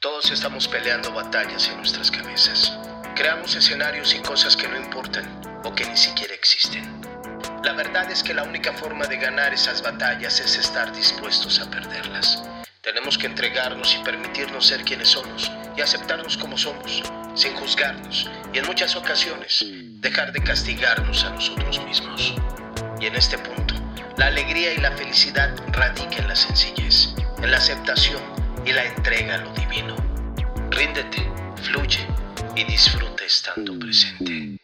Todos estamos peleando batallas en nuestras cabezas. Creamos escenarios y cosas que no importan o que ni siquiera existen. La verdad es que la única forma de ganar esas batallas es estar dispuestos a perderlas. Tenemos que entregarnos y permitirnos ser quienes somos y aceptarnos como somos, sin juzgarnos y en muchas ocasiones dejar de castigarnos a nosotros mismos. Y en este punto, la alegría y la felicidad radican en la sencillez, en la aceptación y la entrega a lo divino. Ríndete, fluye y disfruta estando presente.